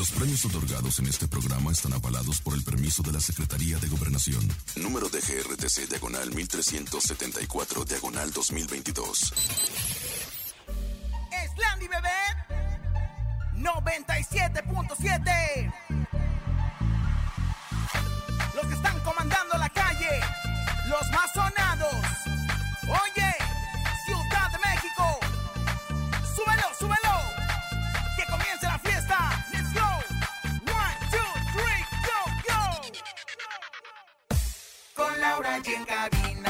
Los premios otorgados en este programa están avalados por el permiso de la Secretaría de Gobernación. Número de GRTC Diagonal 1374 Diagonal 2022. Landy Bebé 97.7 aquí en cabina.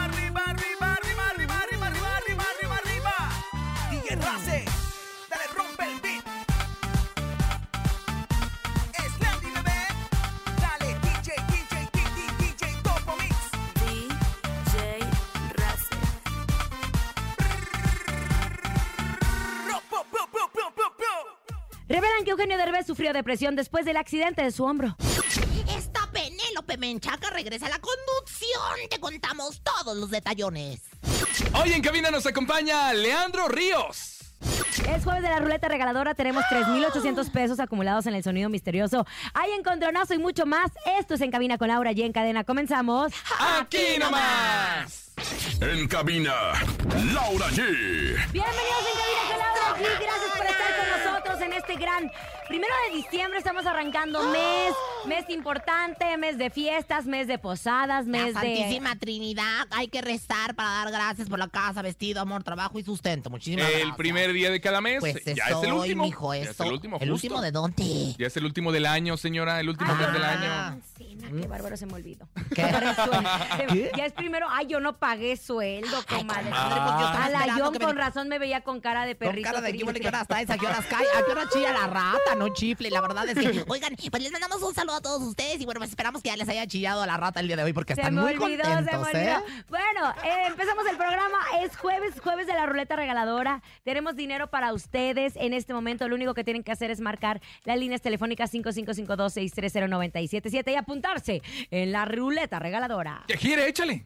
Eugenio Derbez sufrió depresión después del accidente de su hombro. Esta Penélope Menchaca regresa a la conducción. Te contamos todos los detallones. Hoy en cabina nos acompaña Leandro Ríos. Es jueves de la ruleta regaladora. Tenemos 3,800 pesos acumulados en el sonido misterioso. Hay encontronazo y mucho más. Esto es En Cabina con Laura y en cadena. Comenzamos. Aquí nomás. En cabina, Laura G. Bienvenidos en este gran primero de diciembre. Estamos arrancando mes, mes importante, mes de fiestas, mes de posadas, mes La de. Santísima Trinidad, hay que rezar para dar gracias por la casa, vestido, amor, trabajo y sustento. Muchísimas gracias. El primer día de cada mes. Pues ya es el último. mijo, ya es el último. ¿El justo. último de dónde? Ya es el último del año, señora. El último mes del Ah. año. Ancina, qué bárbaro se me olvidó. ¿Qué? Ya es primero, ay, yo no pagué sueldo, comadre. comadre, pues yo a la John me- con razón me veía con cara de Con perrito. cara de triste. equipo, ¿a qué horas traes? ¿A qué horas cae? ¿A qué hora chilla la rata? No chifle. La verdad es que, oigan, pues les mandamos un saludo a todos ustedes y bueno, pues esperamos que ya les haya chillado la rata el día de hoy porque Se están me muy olvidó, contentos, se me ¿eh? olvidó. Bueno, eh, empezamos el programa. Es jueves, jueves de la ruleta regaladora. Tenemos dinero para ustedes en este momento. Lo único que tienen que hacer es marcar las líneas telefónicas 5552-630977 y apuntarse en la ruleta regaladora. ¿Qué quiere? Échale.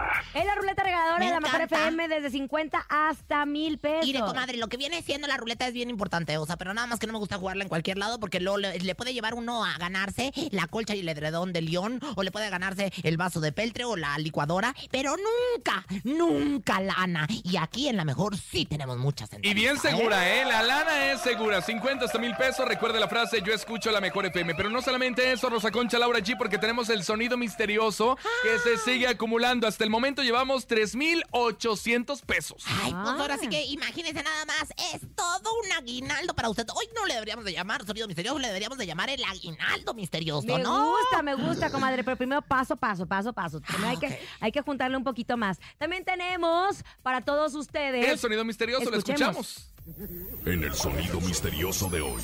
En la ruleta regaladora Me de la mejor encanta. FM desde 50 hasta mil pesos. Mire, comadre, lo que viene siendo la ruleta es bien importante, o sea, pero nada más que no me gusta jugarla en cualquier lado porque luego le, le puede llevar uno a ganarse la colcha y el edredón de león, o le puede ganarse el vaso de peltre o la licuadora, pero nunca, nunca lana. Y aquí en la mejor sí tenemos muchas Y bien ¿eh? segura, ¿eh? La lana es segura. 50 hasta mil pesos. Recuerde la frase, yo escucho la mejor FM. Pero no solamente eso, Rosa Concha, Laura G, porque tenemos el sonido misterioso que se sigue acumulando. Hasta el momento llevamos 3,800 pesos. Ay, pues ahora sí Ah. que imagínense nada más, es todo un aguinaldo para usted. Hoy no le deberíamos de llamar sonido misterioso, le deberíamos de llamar el aguinaldo misterioso, Me ¿no? gusta, me gusta, comadre, pero primero paso, paso, paso, paso. Primero hay, Ah, que, hay que juntarle un poquito más. También tenemos para todos ustedes. El sonido misterioso, lo escuchamos. En el sonido misterioso de hoy.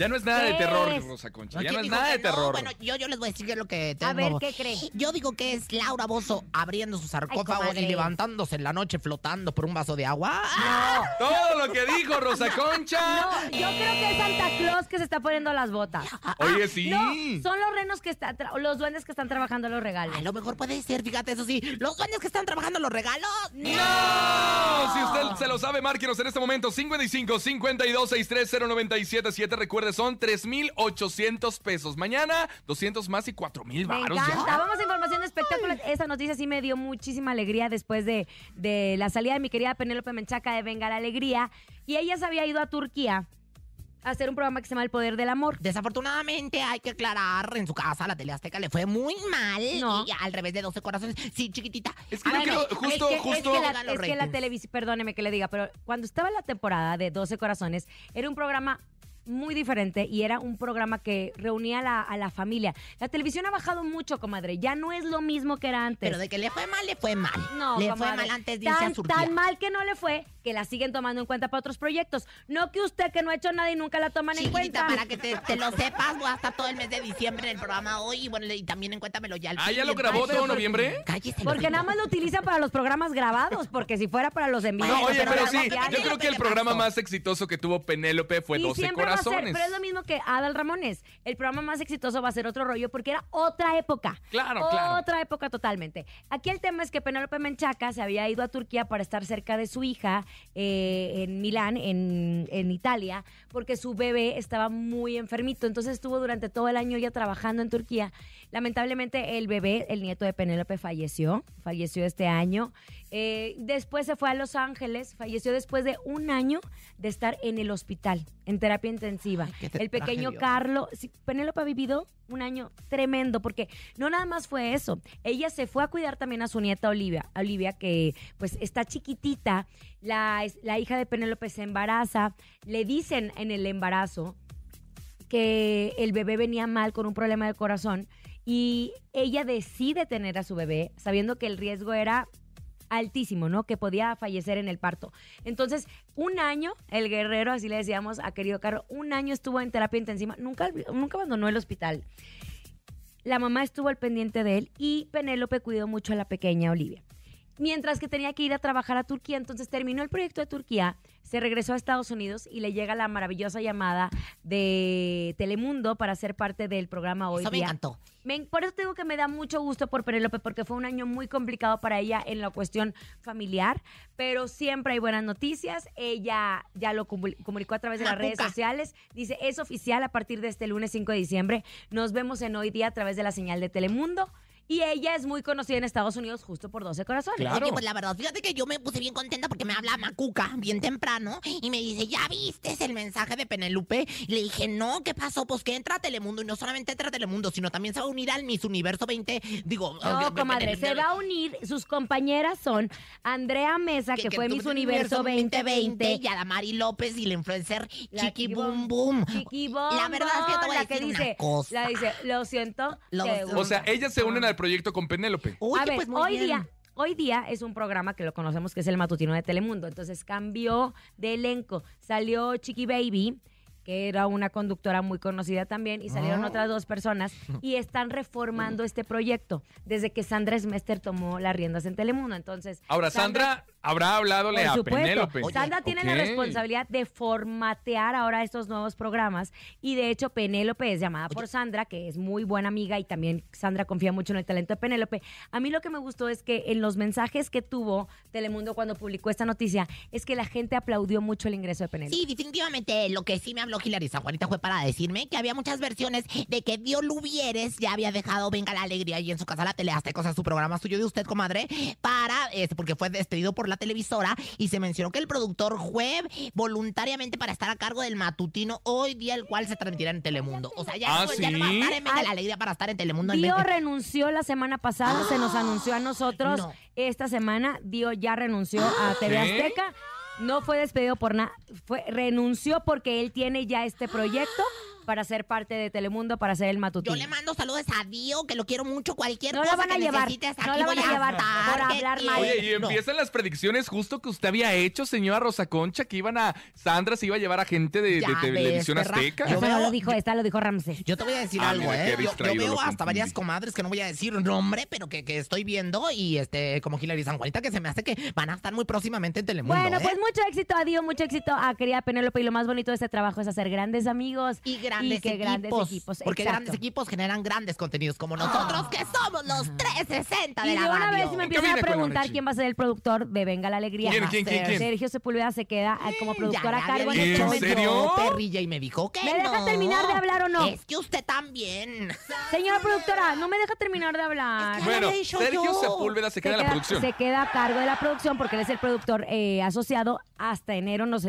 Ya no es nada de ¿Qué terror, es? Rosa Concha. ¿No? Ya ¿Quién no es nada de no? terror. Bueno, yo, yo les voy a decir lo que tengo. A ver, ¿qué cree? Yo digo que es Laura Bozo abriendo su sarcófago y levantándose en la noche flotando por un vaso de agua. Todo lo que dijo Rosa Concha. No, yo creo que es Santa Claus que se está poniendo las botas. Oye, sí. No, son los renos que están, los duendes que están trabajando los regalos. A lo mejor puede ser, fíjate, eso sí. Los duendes que están trabajando los regalos. ¡No! Si usted se lo sabe, márquenos en este momento 55 52 63 0977. Recuerde, son 3,800 pesos. Mañana, 200 más y 4,000 Me varos. encanta. ya. Vamos a información de espectáculos. Esa noticia sí me dio muchísima alegría después de, de la salida de mi querida Penélope Menchaca de Venga la Alegría. Y ella se había ido a Turquía a hacer un programa que se llama El Poder del Amor. Desafortunadamente, hay que aclarar, en su casa, la teleazteca le fue muy mal. No. Y al revés de 12 corazones. Sí, chiquitita. Es que creo- es justo, es que, justo. Es que la, es que la televisión, perdóneme que le diga, pero cuando estaba la temporada de 12 Corazones, era un programa muy diferente y era un programa que reunía a la, a la familia. La televisión ha bajado mucho, comadre. Ya no es lo mismo que era antes. Pero de que le fue mal, le fue mal. No, le comadre. fue mal antes de irse tan, a Turquía. tan mal que no le fue que la siguen tomando en cuenta para otros proyectos. No que usted que no ha hecho nada y nunca la toman en Chiquitita, cuenta. para que te, te lo sepas, voy a estar todo el mes de diciembre en el programa hoy y bueno, y también en cuéntamelo ya al Ah, ¿ya lo el- grabó todo noviembre? Cállese. Porque nada más lo utilizan para los programas grabados, porque si fuera para los envíos. No, oye, pero pero sí, yo creo que el programa más exitoso que tuvo Penélope fue y 12 siempre va a ser, corazones. pero es lo mismo que Adal Ramones. El programa más exitoso va a ser otro rollo porque era otra época. Claro, claro. Otra época totalmente. Aquí el tema es que Penélope Menchaca se había ido a Turquía para estar cerca de su hija eh, en Milán, en, en Italia, porque su bebé estaba muy enfermito. Entonces estuvo durante todo el año ya trabajando en Turquía. Lamentablemente el bebé, el nieto de Penélope, falleció. Falleció este año. Eh, después se fue a Los Ángeles. Falleció después de un año de estar en el hospital, en terapia intensiva. Ay, el pequeño. Carlos. sí, Penélope ha vivido un año tremendo porque no nada más fue eso. Ella se fue a cuidar también a su nieta Olivia. Olivia que pues está chiquitita. La, la hija de Penélope se embaraza. Le dicen en el embarazo que el bebé venía mal con un problema de corazón y ella decide tener a su bebé sabiendo que el riesgo era altísimo, ¿no? Que podía fallecer en el parto. Entonces, un año, el guerrero, así le decíamos a querido Carlos, un año estuvo en terapia intensiva, nunca, nunca abandonó el hospital. La mamá estuvo al pendiente de él y Penélope cuidó mucho a la pequeña Olivia. Mientras que tenía que ir a trabajar a Turquía, entonces terminó el proyecto de Turquía, se regresó a Estados Unidos y le llega la maravillosa llamada de Telemundo para ser parte del programa Hoy Eso me encantó. Me- por eso te digo que me da mucho gusto por Penélope, porque fue un año muy complicado para ella en la cuestión familiar, pero siempre hay buenas noticias. Ella ya lo comu- comunicó a través de las redes sociales. Dice, es oficial a partir de este lunes 5 de diciembre. Nos vemos en hoy día a través de la señal de Telemundo. Y ella es muy conocida en Estados Unidos justo por 12 corazones. Claro. Oye, pues la verdad, fíjate que yo me puse bien contenta porque me habla Macuca bien temprano y me dice, ¿ya viste el mensaje de Penelope? Y le dije, no, ¿qué pasó? Pues que entra a Telemundo y no solamente entra a Telemundo, sino también se va a unir al Miss Universo 20, digo... No, comadre, se va a unir. Sus compañeras son Andrea Mesa, que, fue Miss Universo 2020. y Adamari López y la influencer La Chiqui Boom Boom. Boom. Chiqui Bom La verdad es que te voy a la que decir una dice, cosa. La dice, lo siento. Lo. O sea, gusta". ellas se unen al proyecto con Penélope. Oye, a ver, pues muy hoy bien. día, hoy día es un programa que lo conocemos que es el matutino de Telemundo. Entonces cambió de elenco. Salió Chiqui Baby, que era una conductora muy conocida también, y Ah. salieron otras dos personas y están reformando este proyecto desde que Sandra Smester tomó las riendas en Telemundo. Entonces, Ahora, Sandra habrá hablado a. Penélope. Sandra tiene la responsabilidad de formatear ahora estos nuevos programas y de hecho Penélope es llamada por Sandra, que es muy buena amiga y también Sandra confía mucho en el talento de Penélope. A mí lo que me gustó es que en los mensajes que tuvo Telemundo cuando publicó esta noticia es que la gente aplaudió mucho el ingreso de Penélope. Sí, definitivamente lo que sí me habló Hilary San Juanita fue para decirme que había muchas versiones de que Dio Lubieres ya había dejado Venga la Alegría y en su casa la tele sea, su programa suyo de usted, comadre, para, este, porque fue despedido por la televisora y se mencionó que el productor fue voluntariamente para estar a cargo del matutino hoy día, el cual se transmitirá en Telemundo. O sea, ya, ¿Ah, no, ya no va a estar en Venga la Alegría para estar en Telemundo. Dio renunció la semana pasada, se nos anunció a nosotros No. esta semana. Dio ya renunció a TV ¿Qué? Azteca. No fue despedido por nada, fue renunció porque él tiene ya este proyecto para ser parte de Telemundo, para ser el Yo matutino. le mando saludos a Dio, que lo quiero mucho. Cualquier No la cosa van a que llevar, necesites, no aquí la van voy a llevar por ¿qué hablar mal. Oye, y No. empiezan las predicciones justo que usted había hecho, señora Rosa Concha, que iban a. Sandra se iba a llevar a gente de, de Ya ves, televisión azteca. Yo veo- lo dijo esta, lo dijo Ramsey. Yo te voy a decir Ah, algo, mira, qué ¿eh? Yo, yo veo hasta confundí. varias comadres que no voy a decir nombre, pero que, que estoy viendo y este, como Hilary San Juanita, que se me hace que van a estar muy próximamente en Telemundo. Bueno, ¿eh? pues mucho éxito a Dio, mucho éxito a querida Penélope y lo más bonito de este trabajo es hacer grandes amigos y grandes, que equipos, grandes equipos. Porque exacto. grandes equipos generan grandes contenidos como nosotros, que somos los 360 de Y la de una radio. vez si me empiezan a preguntar quién va a ser el productor de Venga la Alegría. ¿Quién, quién, quién, quién? Sergio Sepúlveda se queda eh, como productor a cargo en este ¿En dicho momento. serio? perrilla, y me dijo que ¿Me deja no. terminar de hablar o no? Es que usted también. Señora productora, no me deja terminar de hablar. Es que- Bueno, Sergio yo. Sepúlveda se queda en la producción. se queda a cargo de la producción porque él es el productor eh, asociado. Hasta enero nos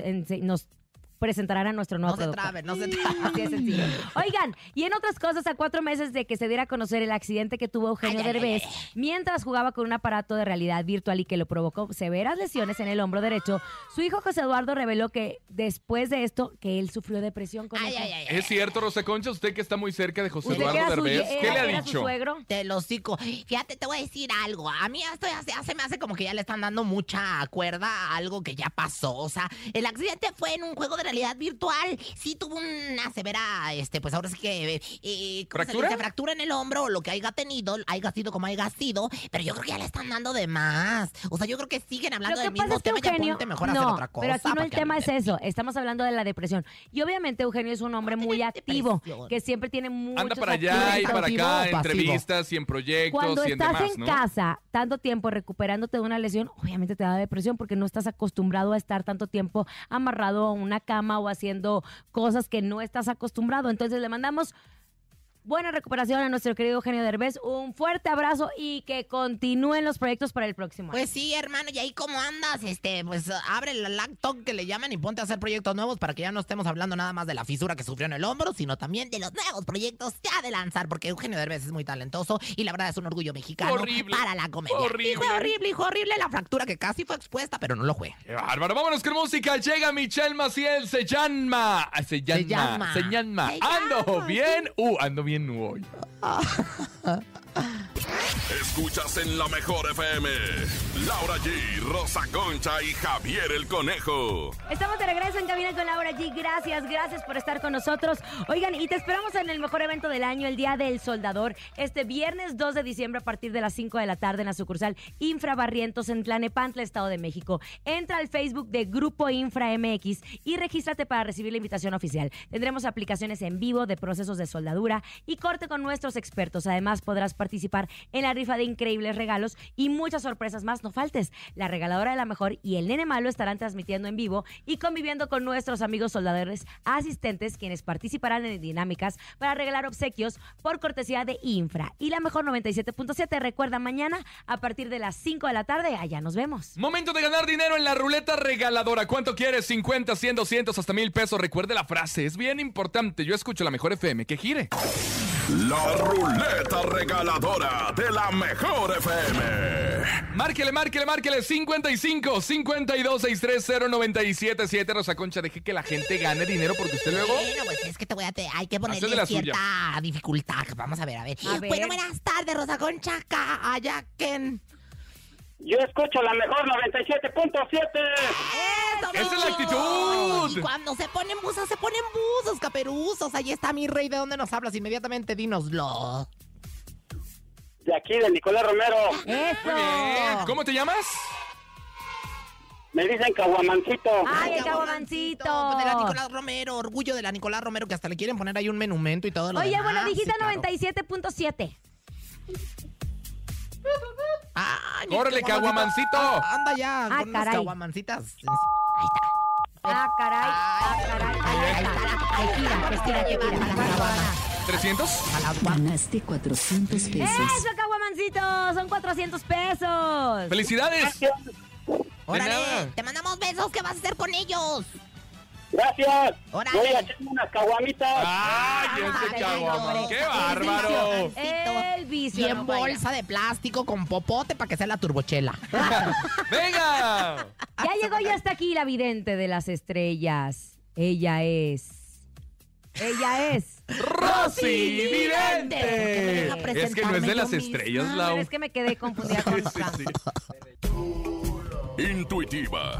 presentarán a nuestro nuevo No se trabe, no se trabe. Así de sencillo. Oigan, y en otras cosas, a cuatro meses de que se diera a conocer el accidente que tuvo Eugenio Ay, Derbez, ay, ay. mientras jugaba con un aparato de realidad virtual y que lo provocó severas lesiones en el hombro derecho, su hijo José Eduardo reveló que después de esto, que él sufrió depresión con Ay, eso. ay, ay, ay. ¿Es cierto, Rosa Concha? Usted que está muy cerca de José ¿Usted que Eduardo era su, Derbez. era- ¿Qué le ha era su dicho? suegro? Te lo cico. Fíjate, te voy a decir algo. A mí esto ya se, ya se me hace como que ya le están dando mucha cuerda a algo que ya pasó. O sea, el accidente fue en un juego de realidad virtual. Sí tuvo una severa, este, pues ahora sí que... Eh, ¿cómo se ¿Fractura? dice? Fractura en el hombro, lo que haya tenido, haya sido como haya sido. Pero yo creo que ya le están dando de más. O sea, yo creo que siguen hablando del mismo es que tema. Ya Eugenio, ponte mejor a no, hacer otra cosa. pero aquí no el tema es eso. Estamos hablando de la depresión. Y obviamente Eugenio es un hombre No muy activo, depresión. que siempre tiene muchos Anda para allá y para acá, entrevistas y en proyectos Cuando y en estás demás, en ¿no? casa tanto tiempo recuperándote de una lesión, obviamente te da depresión porque no estás acostumbrado a estar tanto tiempo amarrado a una cama o haciendo cosas que no estás acostumbrado. Entonces le mandamos buena recuperación a nuestro querido Eugenio Derbez, un fuerte abrazo y que continúen los proyectos para el próximo año. Pues sí, hermano, y ahí cómo andas, este, pues abre la laptop que le llaman y ponte a hacer proyectos nuevos para que ya no estemos hablando nada más de la fisura que sufrió en el hombro, sino también de los nuevos proyectos ya de lanzar, porque Eugenio Derbez es muy talentoso y la verdad es un orgullo mexicano Horrible. para la comedia. Horrible. Y fue horrible, hijo, horrible la fractura que casi fue expuesta, pero no lo fue. ¡Qué bárbaro! Vámonos con música. Llega Michelle Maciel. Se llama. Se llama. llama. Se llama. Se Ando bien. Uh, ando bien hoy. Escuchas en la mejor FM. Laura G, Rosa Concha y Javier el Conejo. Estamos de regreso en Cabina con Laura G. Gracias, gracias por estar con nosotros. Oigan, y te esperamos en el mejor evento del año, el Día del Soldador, este viernes 2 de diciembre a partir de las 5 de la tarde en la sucursal Infra Barrientos en Tlanepantla, Estado de México. Entra al Facebook de Grupo Infra MX y regístrate para recibir la invitación oficial. Tendremos aplicaciones en vivo de procesos de soldadura y corte con nuestros expertos. Además, podrás participar en la rifa de increíbles regalos y muchas sorpresas más. No faltes. La regaladora de la mejor y el nene malo estarán transmitiendo en vivo y conviviendo con nuestros amigos soldadores asistentes, quienes participarán en dinámicas para regalar obsequios por cortesía de Infra. Y la mejor 97.7. Recuerda mañana a partir de las 5 de la tarde. Allá nos vemos. Momento de ganar dinero en la ruleta regaladora. ¿Cuánto quieres? 50, 100, 200, hasta mil pesos. Recuerde la frase, es bien importante. Yo escucho la mejor FM. Que gire. La ruleta regaladora de la mejor FM. Márquele, márquele, márquele. 55, 52, 630, 977. Rosa Concha, deje que la gente gane dinero porque usted luego. Bueno, pues es que te voy a te- hay que ponerle la cierta dificultad. Vamos a ver, a ver. A ver. Bueno, buenas tardes, Rosa Concha, Ayaken. Yo escucho la mejor 97.7. ¡Eso, ¡Esa es la actitud! Y cuando se ponen buzos, se ponen buzos, caperuzos. Ahí está mi rey. ¿De dónde nos hablas? Inmediatamente dínoslo. De aquí, de Nicolás Romero. ¡Eso! Muy bien. ¿Cómo te llamas? Me dicen Caguamancito. ¡Ay, el caguamancito. De la Nicolás Romero, orgullo de la Nicolás Romero, que hasta le quieren poner ahí un monumento y todo lo Oye, demás. bueno, dijiste Sí, claro. 97.7. Ay, ¡Córrele, caguamancito! Ah, Anda ya, Ah, con unas caray. caguamancitas. Ahí está. Ah, caray, ah, caray. Ahí está. Que gira, que estira, que tira. ¿300? A las guap- Ganaste 400 pesos. ¡Eso, caguamancito! Son 400 pesos. ¡Felicidades! Órale, te mandamos besos. ¿Qué vas a hacer con ellos? Gracias. Órale. Voy a echarme unas caguamitas. ¡Ay, Ay, ese caguamán! hombre. ¡Qué bárbaro! El vicio. Y en no bolsa de plástico con popote para que sea la turbochela. ¡Venga! Ya llegó ya hasta aquí la vidente de las estrellas. Ella es Ella es. ¡Rosy Vidente! ¿Por qué me deja Vidente! Es que no es de las estrellas? Lau. Pero es que me quedé confundida con Sí, sí, sí. Intuitiva,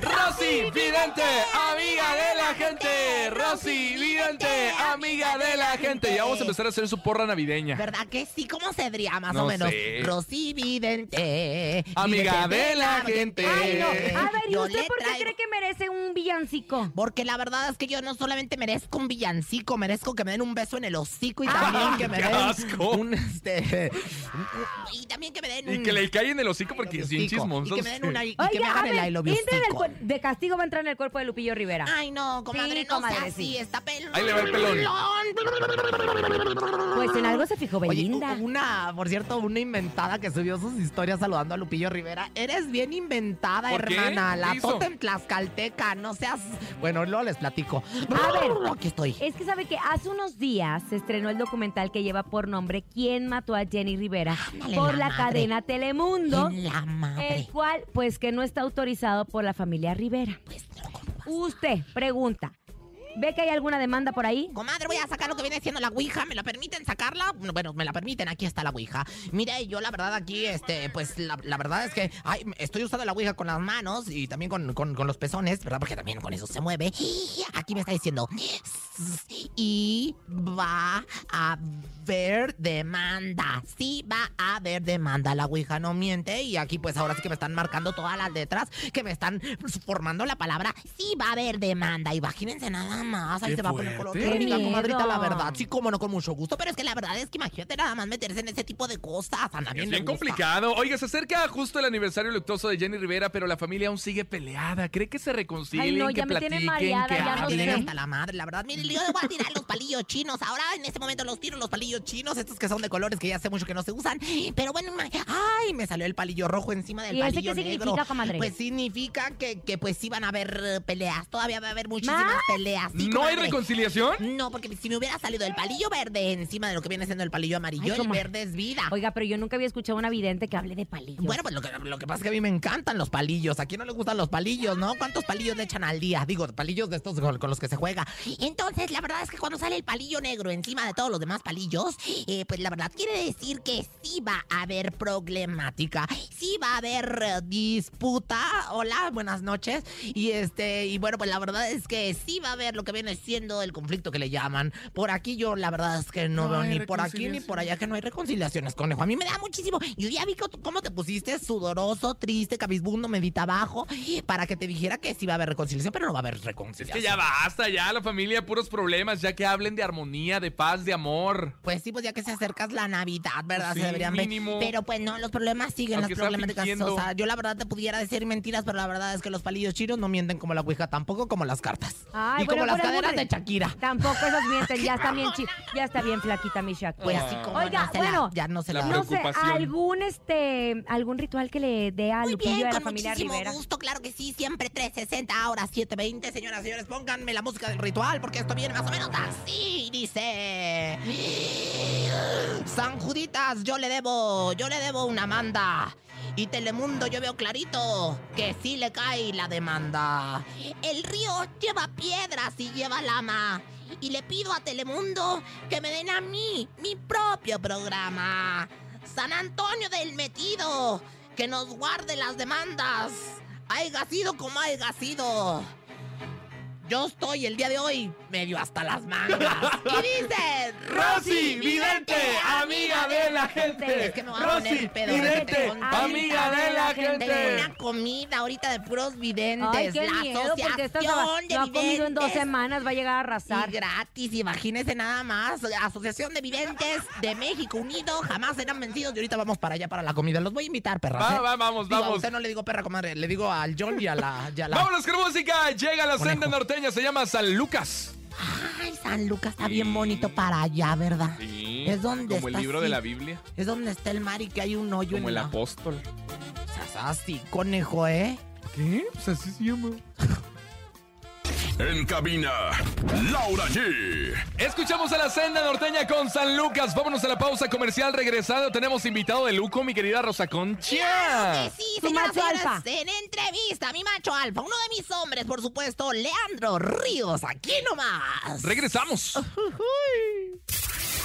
Rosy Vidente, amiga de la gente. Rosy Vidente, amiga de la gente. Ya vamos a empezar a hacer su porra navideña. ¿Verdad que sí? ¿Cómo se diría más No o menos? sé. Rosy Vidente. Amiga vidente de la gente. Ay, no. A ver, ¿y Yo usted por qué traigo- cree que merece un villancico? Porque la verdad es que yo no solamente merezco un villancico, merezco que me den un beso en el hocico y Ah, también que me qué den asco. un este y también que me den Y un que le cae en el hocico porque es bien chismoso. Y que me den una y Oiga, que me hagan el I love you de castigo va a entrar en el cuerpo de Lupillo Rivera. Ay, no, comadre, Sí, no comadre, sea así, sí. está pelón. Ahí le va el pelón. Pues en algo se fijó Oye, Belinda. una, por cierto, una inventada que subió sus historias saludando a Lupillo Rivera. Eres bien inventada, hermana. ¿Qué La totem tlaxcalteca, no seas... Bueno, luego les platico. A ver. Aquí estoy. Es que sabe que hace unos días se estrenó el documental que lleva por nombre ¿Quién mató a Jenny Rivera? Ándale, por la la, cadena Telemundo. La madre. El cual, pues que no está autorizado por la familia Rivera. Pues. Usted pregunta, ¿ve que hay alguna demanda por ahí? Comadre, voy a sacar lo que viene siendo la Ouija. ¿Me la permiten sacarla? Bueno, me la permiten. Aquí está la Ouija. Mire, yo la verdad aquí, este, pues la, verdad es que estoy usando la Ouija con las manos y también con, con- los pezones, ¿verdad? Porque también con eso se mueve. Aquí me está diciendo, y va a haber demanda. Sí va a haber demanda. La Ouija no miente. Y aquí pues ahora sí que me están marcando todas las letras que me están formando la palabra. Sí va a haber demanda. Imagínense nada más. Ahí Qué se va a poner color. Qué crónica, comadrita, la verdad. Sí, como no, con mucho gusto. Pero es que la verdad es que imagínate nada más meterse en ese tipo de cosas. Anda bien, Es bien complicado. Oiga, se acerca justo el aniversario luctuoso de Jenny Rivera, pero la familia aún sigue peleada. ¿Cree que se reconcilien, Ay, no, que ya me platiquen, mareada, que ya no hablen? sé. hasta la madre, la verdad. Miren, yo le voy a tirar los palillos chinos. Ahora, en este momento, los tiro los palillos chinos. Estos que son de colores que ya hace mucho que no se usan. Pero bueno, ay, me salió el palillo rojo encima del ¿Y ese palillo qué negro. significa, comadre? Pues significa que, que pues sí van a haber peleas. Todavía va a haber muchísimas ¿Más? peleas. ¿No hay reconciliación? No, porque si me hubiera salido el palillo verde encima de lo que viene siendo el palillo amarillo, Ay, el verde es vida. Oiga, pero yo nunca había escuchado a una vidente que hable de palillos. Bueno, pues lo que, lo que pasa es que a mí me encantan los palillos. ¿A quién no le gustan los palillos, no? ¿Cuántos palillos le echan al día? Digo, palillos de estos con, con los que se juega. Entonces, la verdad es que cuando sale el palillo negro encima de todos los demás palillos, eh, pues la verdad quiere decir que sí va a haber problemática. Sí va a haber eh, disputa. Hola, buenas noches. Y este, y bueno, pues la verdad es que sí va a haber lo que viene siendo el conflicto que le llaman. Por aquí yo la verdad es que no, No veo ni por aquí ni por allá que no hay reconciliaciones, conejo. A mí me da muchísimo. Yo ya vi cómo te pusiste sudoroso, triste, cabizbundo, medita abajo, para que te dijera que sí va a haber reconciliación, pero no va a haber Es reconciliación. que ya basta, ya la familia, puros problemas, ya que hablen de armonía, de paz, de amor. Pues sí, pues ya que se acercas la Navidad, ¿verdad? Sí, se deberían ver. mínimo. Pero pues no, los problemas siguen, Aunque las problemáticas. O sea, yo la verdad te pudiera decir mentiras, pero la verdad es que los palillos chinos no mienten como la Ouija, tampoco como las cartas. Ay, y bueno, como las caderas de Shakira. Tampoco esas mienten, ya está bien chi- ya está bien flaquita mi Shakira. Pues así como Oiga, no se bueno, la, ya no se la la... no sé, preocupación. algún este algún ritual que le dé a Muy Lupillo bien, y a la con familia muchísimo Rivera. gusto, claro que sí, siempre 360, ahora 720. Señoras y señores, pónganme la música del ritual porque esto viene más o menos así, dice... San Juditas, yo le debo, yo le debo una manda. Y Telemundo yo veo clarito que sí le cae la demanda. El río lleva piedras y lleva lama. Y le pido a Telemundo que me den a mí mi propio programa. San Antonio del Metido, que nos guarde las demandas. Haiga sido como haiga sido. Yo estoy el día de hoy medio hasta las mangas. Y dice... Rosy Vidente, amiga de la gente. Es que me voy a poner Rosy pedo. Vidente, amiga de la Tengo gente. una comida ahorita de puros videntes. Ay, qué la miedo, porque esta asociación de no ha comido en dos semanas, va a llegar a arrasar. Y gratis, imagínese nada más. Asociación de Videntes de México Unido, jamás serán vencidos. Y ahorita vamos para allá para la comida. Los voy a invitar, perras. Va, ¿eh? va, vamos, Digo, A vamos. usted no le digo perra, comadre. Le digo al John y a la. y a la- Vámonos con música. Llega la Conejo. senda norteña, se llama San Lucas. Ay, San Lucas está bien bonito para allá, ¿verdad? Sí. Es donde Como el está libro así. de la Biblia. Es donde está el mar y que hay un hoyo Como en el la... apóstol. O sea, así, conejo, ¿eh? ¿Qué? Pues así se llama. En cabina, Laura G. Escuchamos a la senda norteña con San Lucas. Vámonos a la pausa comercial. Regresado, tenemos invitado de lujo, mi querida Rosa Concha. Que sí, señoras señores, alfa. En entrevista, mi macho alfa, uno de mis hombres, por supuesto, Leandro Ríos, aquí nomás. Regresamos.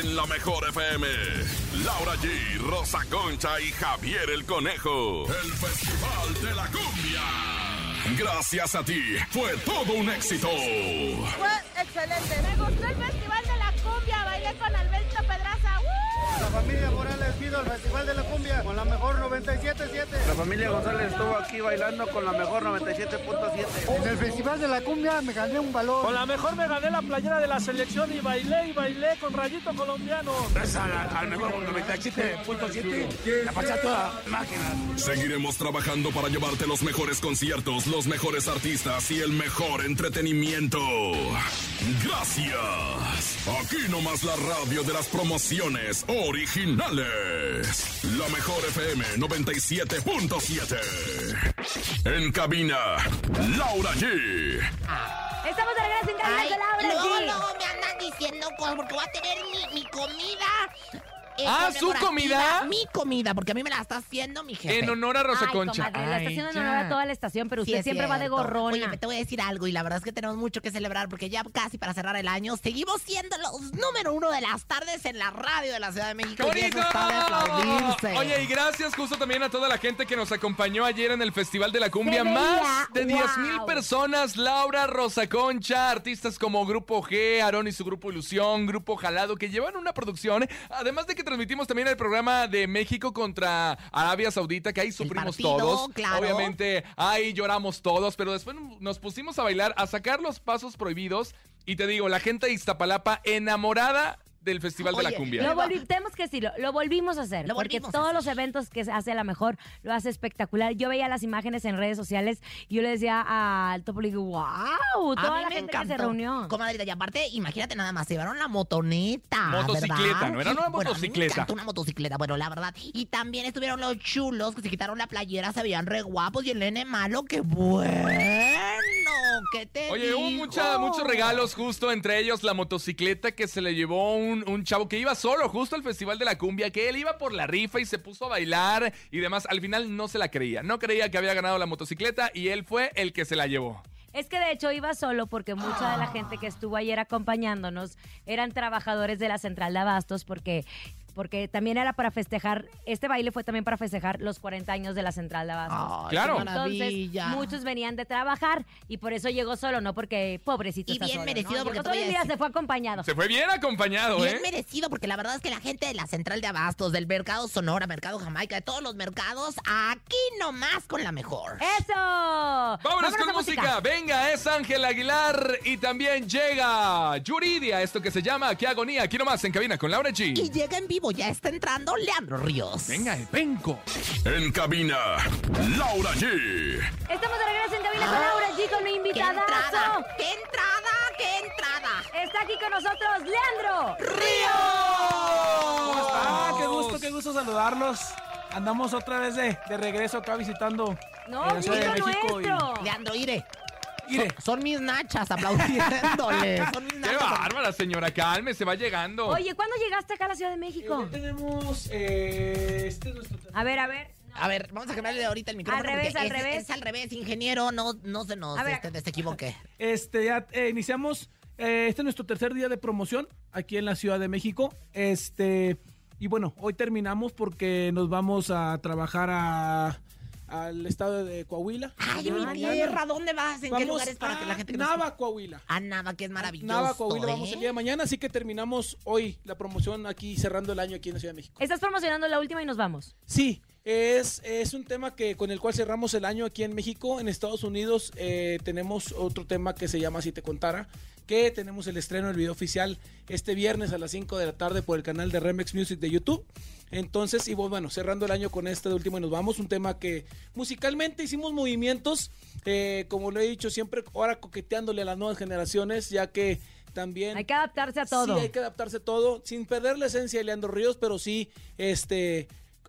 en la mejor FM. Laura G, Rosa Concha y Javier el Conejo. El Festival de la Cumbia. Gracias a ti, fue todo un éxito. Fue excelente. Me gustó el Festival de la Cumbia. Bailé con. ¡Uh! La familia Morales pido el Festival de la Cumbia con la mejor 97.7. La familia González estuvo aquí bailando con la mejor 97.7. En el Festival de la Cumbia me gané un balón. Con la mejor me gané la playera de la selección y bailé y bailé con rayito colombiano. al mejor 97.7. La pasé a toda máquina. Seguiremos trabajando para llevarte los mejores conciertos, los mejores artistas y el mejor entretenimiento. Gracias. Aquí nomás la radio de las promociones originales. La mejor FM 97.7. En cabina, Laura G. Estamos de regreso en cabina Ay, Laura luego, G. luego me andan diciendo cosas porque voy a tener mi, mi comida. Eh, Ah, ¿su comida? Mi comida, porque a mí me la está haciendo mi jefe. En honor a Rosa Ay, Concha. comadre, la está Ay, haciendo en ya. honor a toda la estación, pero Sí, usted es siempre va de cierto. gorrona. Oye, te voy a decir algo y la verdad es que tenemos mucho que celebrar porque ya casi para cerrar el año seguimos siendo los número uno de las tardes en la radio de la Ciudad de México. ¡Qué y eso bonito! está de aplaudirse. Oye, y gracias justo también a toda la gente que nos acompañó ayer en el Festival de la Cumbia. Veía, Más de 10 mil wow. personas. Laura, Rosa Concha, artistas como Grupo G, Aarón y su Grupo Ilusión, Grupo Jalado, que llevan una producción. Además de que transmitimos también el programa de México contra Arabia Saudita, que ahí sufrimos partido, todos. claro. Obviamente, ahí lloramos todos, pero después nos pusimos a bailar, a sacar los pasos prohibidos. Y te digo, la gente de Iztapalapa enamorada del Festival de la Cumbia. Lo volvi- tenemos que decirlo, lo volvimos a hacer. Lo porque volvimos a todos hacer. los eventos que se hace a la mejor lo hace espectacular. Yo veía las imágenes en redes sociales y yo le decía al topo, le digo, wow, A toda mí la me gente que encantó. se reunió. Comadrita, y aparte, imagínate nada más, se llevaron la motoneta. Motocicleta, ¿verdad? ¿no? Era una Bueno, a mí me motocicleta. encantó una motocicleta, bueno, la verdad. Y también estuvieron los chulos que se quitaron la playera, se veían re guapos. Y el nene malo, qué bueno. ¿Qué te Oye, hubo mucha- muchos regalos justo, entre ellos la motocicleta que se le llevó un, un chavo que iba solo justo al Festival de la Cumbia, que él iba por la rifa y se puso a bailar y demás. Al final no se la creía, no creía que había ganado la motocicleta y él fue el que se la llevó. Es que de hecho iba solo porque mucha de la gente que estuvo ayer acompañándonos eran trabajadores de la central de abastos porque porque también era para festejar, este baile fue también para festejar los 40 años de la central de abastos. Ay, Claro. Entonces, muchos venían de trabajar y por eso llegó solo, no porque pobrecito Y está bien solo, merecido, ¿no? porque Llegó te voy solo a y mira, decir- se fue acompañado. Se fue bien acompañado, Bien ¿eh? merecido, porque la verdad es que la gente de la Central de Abastos, del Mercado Sonora, Mercado Jamaica, de todos los mercados, aquí nomás con la mejor. ¡Eso! Vámonos con música. Venga, es Ángel Aguilar y también llega Yuridia, esto que se llama Qué agonía. Aquí nomás en cabina con Laura Y G. llega en vivo, ya está entrando Leandro Ríos. Venga, el penco. En cabina, Laura G. Estamos de regreso en cabina con Laura G con mi ¡Qué invitadazo. entrada! ¡Qué entrada! ¡Qué entrada! Está aquí con nosotros Leandro. ¿Cómo está? Qué gusto, qué gusto saludarlos. Andamos otra vez de, de regreso acá visitando No, eh, la Ciudad de México. y- nuestro. Leandro, ire. Mire, Son mis nachas aplaudiéndole. Son mis Qué nachas. bárbara, señora. Calme, se va llegando. Oye, ¿cuándo llegaste acá a la Ciudad de eh, México? ya tenemos. eh, este es nuestro. A ver, a ver. A ver, vamos a cambiarle ahorita el micrófono. Al revés, al es, revés. Es al revés, ingeniero. No, no se nos este, desequivoque. Este, ya eh, iniciamos. eh, este es nuestro tercer día de promoción aquí en la Ciudad de México. Este, y bueno, hoy terminamos porque nos vamos a trabajar a, al estado de Coahuila. Ay, de mi tierra, ¿dónde vas? ¿En qué lugares para que la gente Nava, Coahuila. A Nava, que es maravilloso. Nava, Coahuila, vamos ¿eh? el día de mañana, así que terminamos hoy la promoción aquí cerrando el año aquí en la Ciudad de México. Estás promocionando la última y nos vamos. Sí, es, es un tema que con el cual cerramos el año aquí en México. En Estados Unidos eh, tenemos otro tema que se llama Si te contara, que tenemos el estreno del video oficial este viernes a las 5 de la tarde por el canal de Remix Music de YouTube. Entonces, y bueno, cerrando el año con este de último y nos vamos, un tema que musicalmente hicimos movimientos, eh, como lo he dicho siempre, ahora coqueteándole a las nuevas generaciones, ya que también... Hay que adaptarse a todo. Sí, hay que adaptarse a todo, sin perder la esencia de Leandro Ríos, pero sí, este,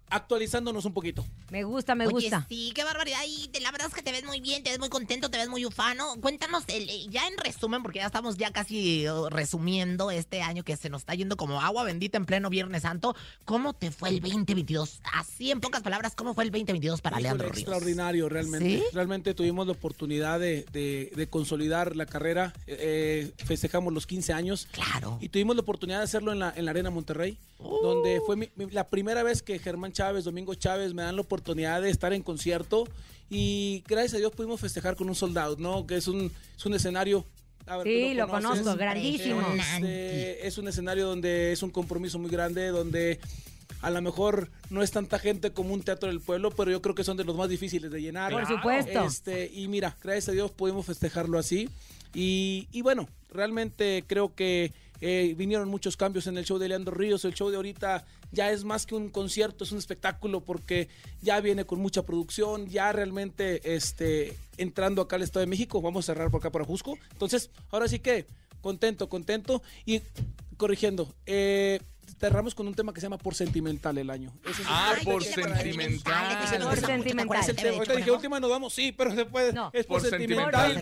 actualizándonos un poquito. Me gusta, me Oye, gusta. sí, qué barbaridad. Y te- la verdad es que te ves muy bien, te ves muy contento, te ves muy ufano. Cuéntanos, el- eh, ya en resumen, porque ya estamos ya casi eh, resumiendo este año que se nos está yendo como agua bendita en pleno Viernes Santo. ¿Cómo te fue el 2022? Así, en pocas palabras, ¿cómo fue el 2022 para Híjole, Leandro Ríos? extraordinario, realmente. ¿Sí? Realmente tuvimos la oportunidad de, de- de consolidar la carrera. eh, festejamos los 15 años. Claro. Y tuvimos la oportunidad de hacerlo en la, en la Arena Monterrey, donde fue mi- mi- la primera vez que Germán Chávez, Domingo Chávez me dan la oportunidad de estar en concierto. Y gracias a Dios pudimos festejar con un soldado, ¿no? Que es un, es un escenario. a ver, Sí, lo conoces. conozco, grandísimo. Este, es un escenario donde es un compromiso muy grande, donde a lo mejor no es tanta gente como un teatro del pueblo, pero yo creo que son de los más difíciles de llenar. Por supuesto. Este, y mira, gracias a Dios pudimos festejarlo así. Y, y bueno, realmente creo que eh, vinieron muchos cambios en el show de Leandro Ríos. El show de ahorita ya es más que un concierto, es un espectáculo porque ya viene con mucha producción, ya realmente este, entrando acá al Estado de México. Vamos a cerrar por acá para Jusco. Entonces, ahora sí que contento, contento. Y corrigiendo, eh, cerramos con un tema que se llama Por Sentimental el año. Ese es Ah, el- por sentimental. Por sentimental. Ahorita dije última nos vamos, sí, pero se puede. No. Es por, Por sentimental.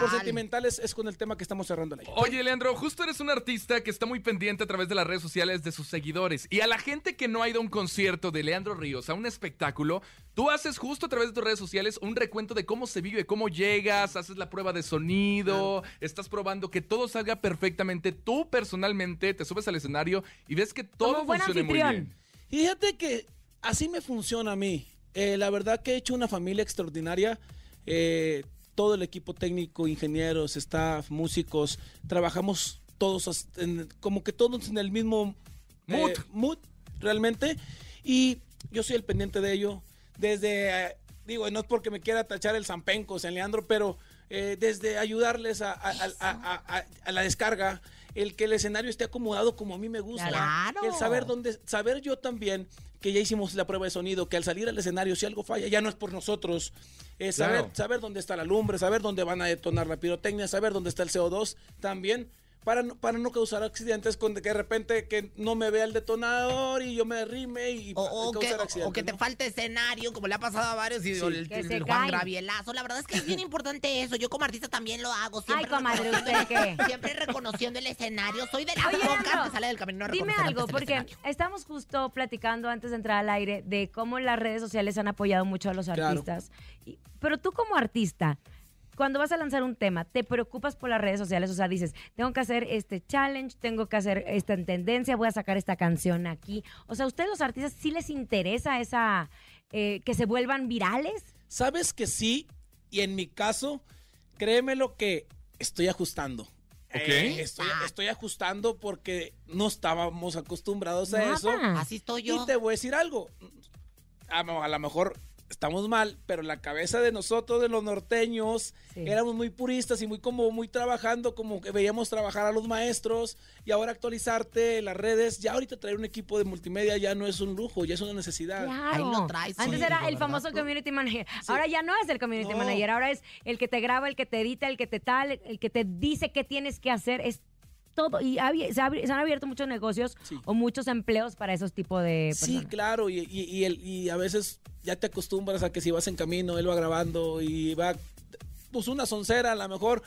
Por sentimental es, es con el tema que estamos cerrando el año. Oye, Leandro, justo eres un artista que está muy pendiente a través de las redes sociales de sus seguidores. Y a la gente que no ha ido a un concierto de Leandro Ríos, a un espectáculo, tú haces justo a través de tus redes sociales un recuento de cómo se vive, cómo llegas, haces la prueba de sonido, estás probando que todo salga perfectamente. Tú personalmente te subes al escenario y ves que todo Como buen funcione muy anfitrión. bien. Fíjate que así me funciona a mí. Eh, la verdad que he hecho una familia extraordinaria. Eh, todo el equipo técnico, ingenieros, staff, músicos, trabajamos todos en- como que todos en el mismo eh, Mood. mood, realmente. Y yo soy el pendiente de ello. Desde, eh, digo, no es porque me quiera tachar el zampenco, San Leandro, pero eh, desde ayudarles a, a- a- a- a- a la descarga, el que el escenario esté acomodado como a mí me gusta. Claro. El saber dónde, saber yo también que ya hicimos la prueba de sonido, que al salir al escenario si algo falla ya no es por nosotros. Eh, saber, Claro. saber dónde está la lumbre, saber dónde van a detonar la pirotecnia, saber dónde está el CO2 también. Para no, para no causar accidentes con que de repente que no me vea el detonador y yo me rime y O, o que, causar o accidentes. que te ¿no? falte escenario, como le ha pasado a varios, y Sí. el, Que el se Juan. Gravielazo. La verdad es que es bien importante eso. Yo como artista también lo hago. Siempre Ay, comadre, reconociendo- ¿usted qué? Siempre reconociendo el escenario. Soy de Oye, pocas Leandro, que sale del camino a Dime algo, porque estamos justo platicando antes de entrar al aire de cómo las redes sociales han apoyado mucho a los Claro. artistas. Y- pero tú como artista, cuando vas a lanzar un tema, ¿te preocupas por las redes sociales? O sea, dices, tengo que hacer este challenge, tengo que hacer esta en tendencia, voy a sacar esta canción aquí. O sea, ¿a ustedes los artistas sí les interesa esa, eh, que se vuelvan virales? Sabes que sí, y en mi caso, créeme lo que estoy ajustando. Ok. Eh, estoy, estoy ajustando porque no estábamos acostumbrados a eso. Así estoy yo. Y te voy a decir algo. A, a lo mejor estamos mal, pero la cabeza de nosotros, de los norteños, Sí. éramos muy puristas y muy como muy trabajando, como que veíamos trabajar a los maestros y ahora actualizarte las redes. Ya ahorita traer un equipo de multimedia ya no es un lujo, ya es una necesidad. Claro. Ahí lo traes, Antes sí, era el ¿verdad? famoso community manager. Ahora ya no es el community No. manager. Ahora es el que te graba, el que te edita, el que te tal, el que te dice qué tienes que hacer. Es todo. Y ha se, ha abri- se han abierto muchos negocios Sí. o muchos empleos para esos tipos de Sí, personas. claro, y, y, y el- y a veces ya te acostumbras a que si vas en camino, él va grabando y va, pues una soncera a lo mejor,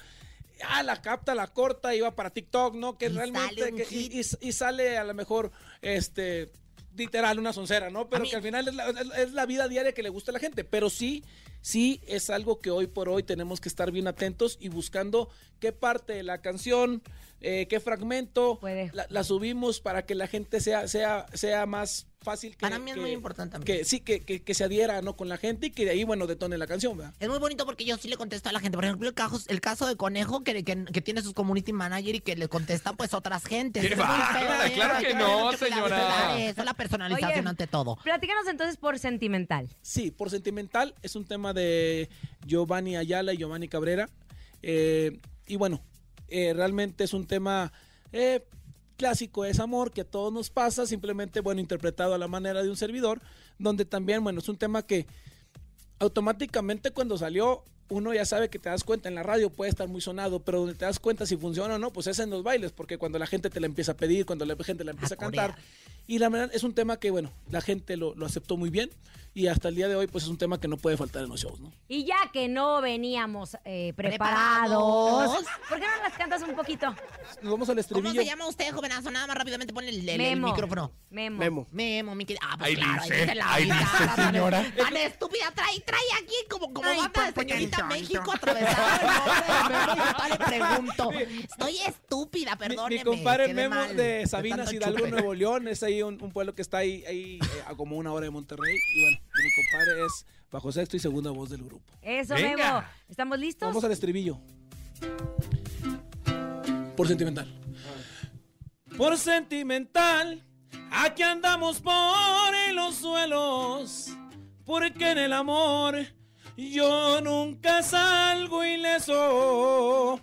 ah, la capta, la corta y va para TikTok, ¿no? Que Y realmente, sale un que- y, y- y sale a lo mejor, este, literal, una soncera, ¿no? Pero mí- que al final es la, es- es la vida diaria que le gusta a la gente, pero sí, sí es algo que hoy por hoy tenemos que estar bien atentos y buscando qué parte de la canción, eh, qué fragmento Puede. la, la subimos para que la gente sea, sea, sea más fácil que, Para mí es que- muy importante también. que sí, que, que, que se adhiera ¿no? con la gente y que de ahí, bueno, detone la canción, ¿verdad? Es muy bonito porque yo sí le contesto a la gente. Por ejemplo, el caso, el caso de Conejo, que, que, que tiene sus community manager y que le contesta pues otras gentes. ¡Qué feo! ¿eh? Claro que no, señora. Eso, la personalización Oye, ante todo. Platícanos entonces por sentimental. Sí, por sentimental es un tema de Giovanni Ayala y Giovanni Cabrera. Eh, y bueno, eh, realmente es un tema eh, clásico, es amor, que a todos nos pasa, simplemente, bueno, interpretado a la manera de un servidor, donde también, bueno, es un tema que automáticamente cuando salió, uno ya sabe que te das cuenta, en la radio puede estar muy sonado, pero donde te das cuenta si funciona o no, pues es en los bailes, porque cuando la gente te la empieza a pedir, cuando la gente la empieza a, cantar, y la verdad es un tema que, bueno, la gente lo, lo aceptó muy bien, y hasta el día de hoy, pues es un tema que no puede faltar en los shows, ¿no? Y ya que no veníamos eh, preparados, Preparados. ¿por qué no las cantas un poquito? Nos vamos al ¿Cómo estribillo. se llama usted, jovenazo? Nada más rápidamente pon el, el- el micrófono. Memo. Memo. Memo, mi querida. Ah, pues Ahí claro, dice, ahí dice la ahí vida, dice, tan- señora. Tan estúpida, trae, trae aquí como, como Ay, banda de señorita chon, México Memo, papá, le pregunto. Estoy estúpida, perdóneme. mi compadre Memo mal. de Sabinas, Hidalgo. Nuevo León, es ahí un, un pueblo que está ahí, ahí eh, a como una hora de Monterrey. Y bueno, mi compadre es bajo sexto y segunda voz del grupo. Eso, Venga. Memo. ¿Estamos listos? Vamos al estribillo. Por sentimental. Por sentimental, aquí andamos por los suelos. Porque en el amor yo nunca salgo ileso.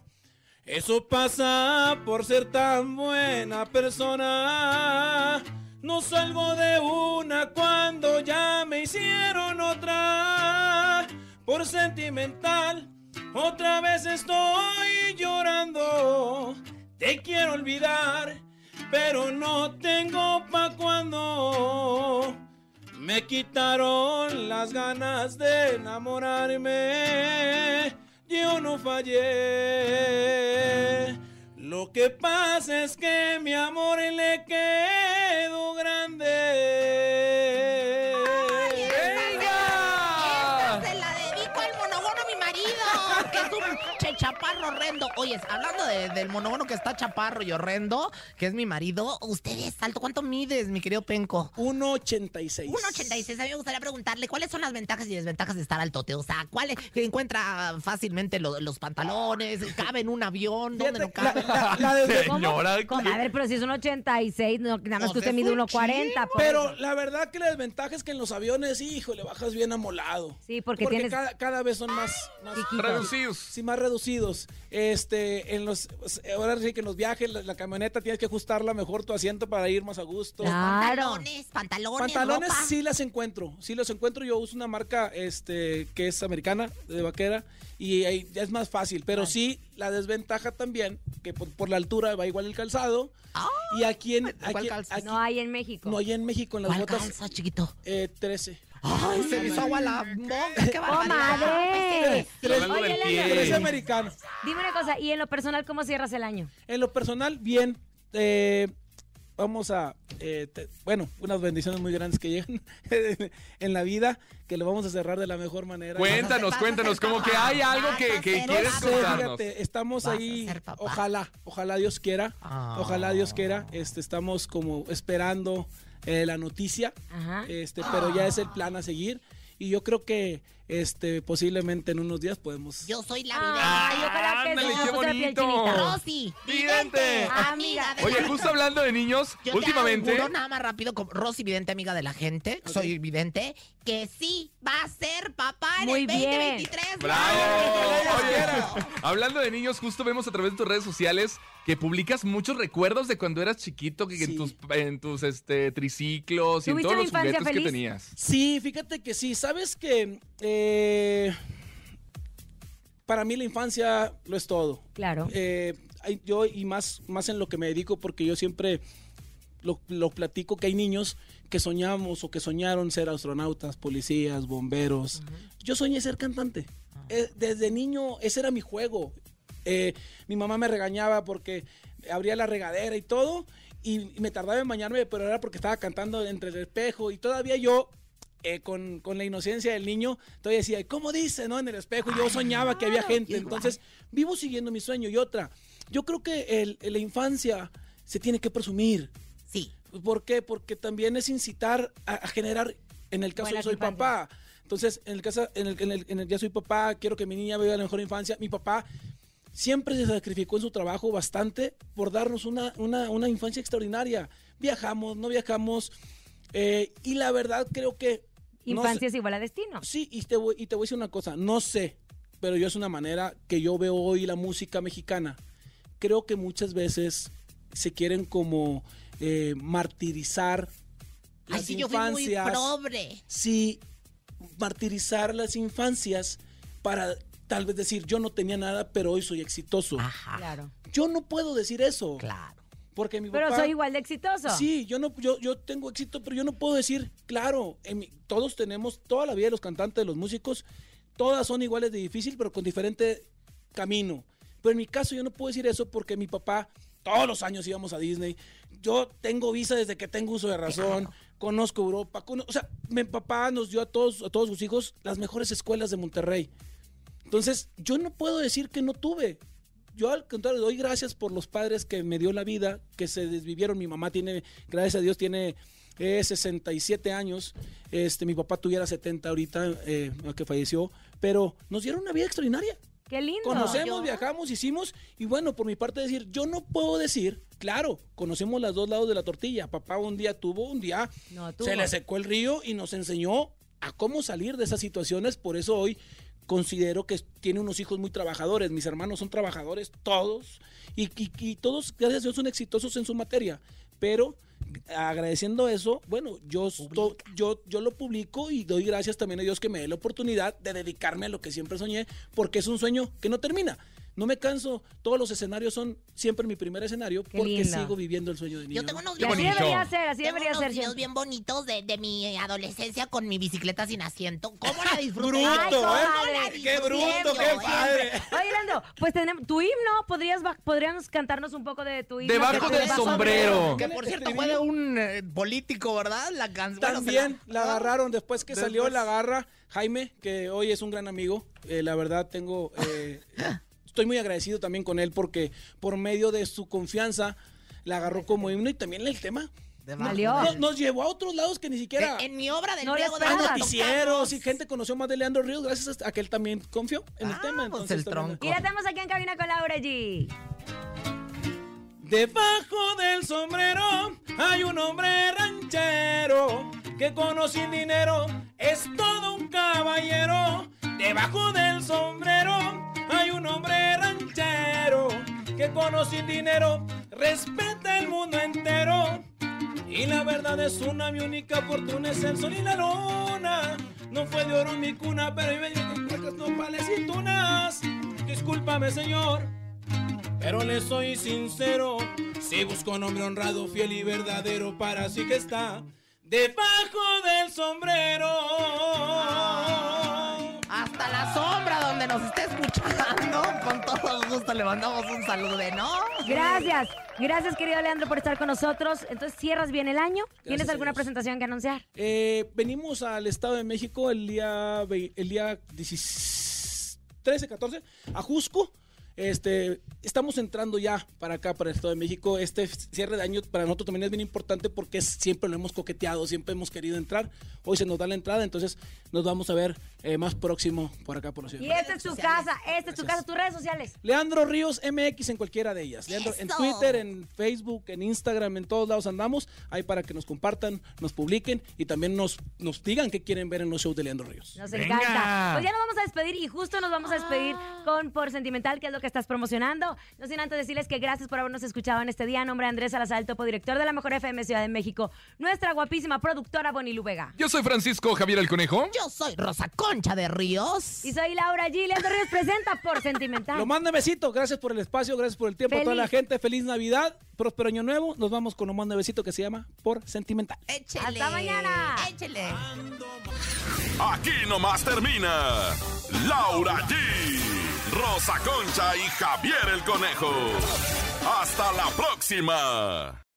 Eso pasa por ser tan buena persona. No salgo de una cuando ya me hicieron otra. Por sentimental, otra vez estoy llorando. Te quiero olvidar, pero no tengo pa' cuando. Me quitaron las ganas de enamorarme. Yo no fallé. Lo que pasa es que mi amor le quedó grande. Esta se la dedico al monogono, mi marido, que es un chaparro horrendo. Oye, hablando de- del monogono que está chaparro y horrendo, que es mi marido, usted es alto. ¿Cuánto mides, mi querido Penco? 1.86. 1.86. A mí me gustaría preguntarle cuáles son las ventajas y desventajas de estar altote. O sea, ¿cuál es- que encuentra fácilmente lo- los pantalones? ¿Cabe en un avión? ¿Dónde no cabe? la- la- la ¿Cómo? Señora, ¿Cómo? A ver, pero si es un 86, no, nada más O que usted mide un 1.40. por Pero eso. la verdad que la desventaja es que en los aviones, híjole, bajas bien amolado. Sí, porque tienes- cada, cada vez son más, más. Reducidos. sí, más reducidos. Este, en los, ahora sí que en los viajes, la, la camioneta tienes que ajustarla mejor tu asiento para ir más a gusto. Claro. Pantalones, pantalones, Pantalones ropa. sí las encuentro, sí los encuentro. Yo uso una marca este, que es americana, de vaquera, y ahí ya es más fácil. Pero sí, la desventaja también, que por, por la altura va igual el calzado. y aquí en, ¿Cuál aquí, calza? aquí- No hay en México. no hay en México en las ¿Cuál botas calza, chiquito? eh, 13. Ay, se me hizo agua la boca. ¡Qué barbaridad! ¡Comadre! Hablando Oye, del Elena, pie. 13 americano. Dime una cosa, ¿y en lo personal cómo cierras el año? En lo personal, bien. Eh, vamos a, eh, te- bueno, unas bendiciones muy grandes que llegan en la vida, que lo vamos a cerrar de la mejor manera. Cuéntanos, cuéntanos, como que hay algo que, que quieres. Sí, contarnos. fíjate, estamos Vas ahí, ojalá, ojalá Dios quiera, Ah. ojalá Dios quiera, este, estamos como esperando eh, la noticia, Ajá. este, pero ya es el plan a seguir y yo creo que este, posiblemente en unos días podemos... Yo soy la Ay, vidente. ojalá que Ándale, se qué bonito. chinita. Rosy, Vidente. vidente, Amiga. de Oye, la justo hablando de niños, Yo últimamente. auguro nada más rápido, como Rosy, vidente amiga de la gente, soy vidente, que sí va a ser papá en Muy el bien. 2023. ¡Bravo! ¡Bravo! Oye, hablando de niños, justo vemos a través de tus redes sociales que publicas muchos recuerdos de cuando eras chiquito, que en Sí. tus, en tus este, triciclos y en ¿Tuviste todos una los infancia juguetes que feliz? tenías. Sí, fíjate que sí. Sabes que eh, para mí la infancia lo es todo. Claro. Eh, yo y más, más en lo que me dedico porque yo siempre lo, lo platico que hay niños que soñamos o que soñaron ser astronautas, policías, bomberos. Yo soñé ser cantante. Eh, desde niño ese era mi juego. Eh, mi mamá me regañaba porque abría la regadera y todo y me tardaba en bañarme, pero era porque estaba cantando entre el espejo y todavía yo eh, con, con la inocencia del niño, todavía decía, ¿cómo dice, no? En el espejo, yo soñaba que había gente. Entonces, vivo siguiendo mi sueño. Y otra, yo creo que el, la infancia se tiene que presumir. Sí. ¿Por qué? Porque también es incitar a, a generar, en el caso Buenas soy infancias. papá. Entonces, en el caso, en el, en el- en el ya soy papá, quiero que mi niña viva la mejor infancia. Mi papá siempre se sacrificó en su trabajo bastante por darnos una, una, una infancia extraordinaria. Viajamos, no viajamos. eh, y la verdad creo que... no sé- Infancia es igual a destino. Sí, y te, voy, y te voy a decir una cosa, no sé, pero yo es una manera que yo veo hoy la música mexicana, creo que muchas veces se quieren como eh, martirizar Ay, las sí, yo fui muy infancias. pobre. Sí, martirizar las infancias para tal vez decir yo no tenía nada, pero hoy soy exitoso. Claro. Yo no puedo decir eso. Claro. Porque mi Pero papá- soy igual de exitoso. Sí, yo no, yo, yo tengo éxito, pero yo no puedo decir, claro, en mi- todos tenemos, toda la vida de los cantantes, de los músicos, todas son iguales de difícil, pero con diferente camino. Pero en mi caso yo no puedo decir eso porque mi papá, todos los años íbamos a Disney. Yo tengo visa desde que tengo uso de razón, conozco Europa, cono- o sea, mi papá nos dio a todos, a todos sus hijos las mejores escuelas de Monterrey. Entonces, yo no puedo decir que no tuve. Yo al contrario, doy gracias por los padres que me dio la vida, que se desvivieron. Mi mamá tiene, gracias a Dios, tiene eh, 67 años. Este, mi papá tuviera 70 ahorita, eh, que falleció. Pero nos dieron una vida extraordinaria. Qué lindo. Conocemos, Yo- viajamos, hicimos. Y bueno, por mi parte decir, yo no puedo decir, claro, conocemos los dos lados de la tortilla. Papá un día tuvo, un día No, tuvo. se le secó el río y nos enseñó a cómo salir de esas situaciones. Por eso hoy considero que tiene unos hijos muy trabajadores. Mis hermanos son trabajadores, todos. Y, y- y todos, gracias a Dios, son exitosos en su materia. Pero agradeciendo eso, bueno, yo, yo, yo lo publico y doy gracias también a Dios que me dé la oportunidad de dedicarme a lo que siempre soñé, porque es un sueño que no termina. No me canso, todos los escenarios son siempre mi primer escenario porque lindo. sigo viviendo el sueño de niño. Yo tengo unos Y así debería ser, así Tengo debería unos ser videos bien bonitos de, de mi adolescencia con mi bicicleta sin asiento. ¿Cómo la disfruté? Bruto, Ay, ¿eh? ¿cómo la Qué bruto, qué padre. Oye, Lando, pues tenemos tu himno. ¿Podrías, podríamos cantarnos un poco de tu himno? Debajo del sombrero. Que por cierto fue de un eh, político, ¿verdad? La canción. También la agarraron después que salió la garra Jaime, que hoy es un gran amigo. Eh, la verdad tengo, eh, estoy muy agradecido también con él porque por medio de su confianza la agarró como himno y también el tema. Valió. No- nos llevó a otros lados que ni siquiera En, en mi obra del No le Griego de noticieros y gente conoció más de Leandro Ríos gracias a que él también confió en el Ah, tema. pues Entonces, el tronco. Y la tenemos aquí en cabina con Laura G. Debajo del sombrero hay un hombre ranchero que con sin dinero es todo un caballero. Debajo del sombrero hay un hombre ranchero que con sin dinero respeta el mundo entero. Y la verdad es una, mi única fortuna es el sol y la luna. No fue de oro mi cuna, pero me dio con placas, nopales y tunas. Discúlpame, señor. Pero le soy sincero, si busco un hombre honrado, fiel y verdadero, para así que está debajo del sombrero. Hasta la sombra donde nos esté escuchando. Con todo gusto le mandamos un saludo, ¿no? Gracias. Gracias, querido Leandro, por estar con nosotros. Entonces, ¿cierras bien el año? ¿Tienes Gracias alguna presentación que anunciar? Eh, venimos al Estado de México el día, el día 16 13, 14, a Jusco. Este, estamos entrando ya para acá, para el Estado de México. Este cierre de año para nosotros también es bien importante porque es- siempre lo hemos coqueteado, siempre hemos querido entrar. Hoy se nos da la entrada, entonces nos vamos a ver eh, más próximo por acá por la ciudad. Y esta es tu casa, esta es tu casa, tus redes sociales. Leandro Ríos MX en cualquiera de ellas. Leandro, en. Twitter, en Facebook, en Instagram, en todos lados andamos. Ahí para que nos compartan, nos publiquen y también nos, nos digan qué quieren ver en los shows de Leandro Ríos. Nos Venga. encanta. Pues ya nos vamos a despedir y justo nos vamos a despedir con Por Sentimental, que es lo que estás promocionando. No sin antes decirles que gracias por habernos escuchado en este día. En nombre de Andrés Salazar, el topo director de la Mejor FM Ciudad de México, nuestra guapísima productora Bonnie Vega. Yo soy Francisco Javier el Conejo. Yo soy Rosa Concha de Ríos. Y soy Laura G. Leandro Ríos presenta Por Sentimental. Lo mando besito, gracias por el espacio, gracias por el tiempo a toda Feliz. la gente. Feliz Navidad, próspero año nuevo. Nos vamos con un mando besito que se llama Por Sentimental. Échele. Hasta mañana. Échele. Aquí nomás termina Laura G, Rosa Concha y Javier el Conejo. Hasta la próxima.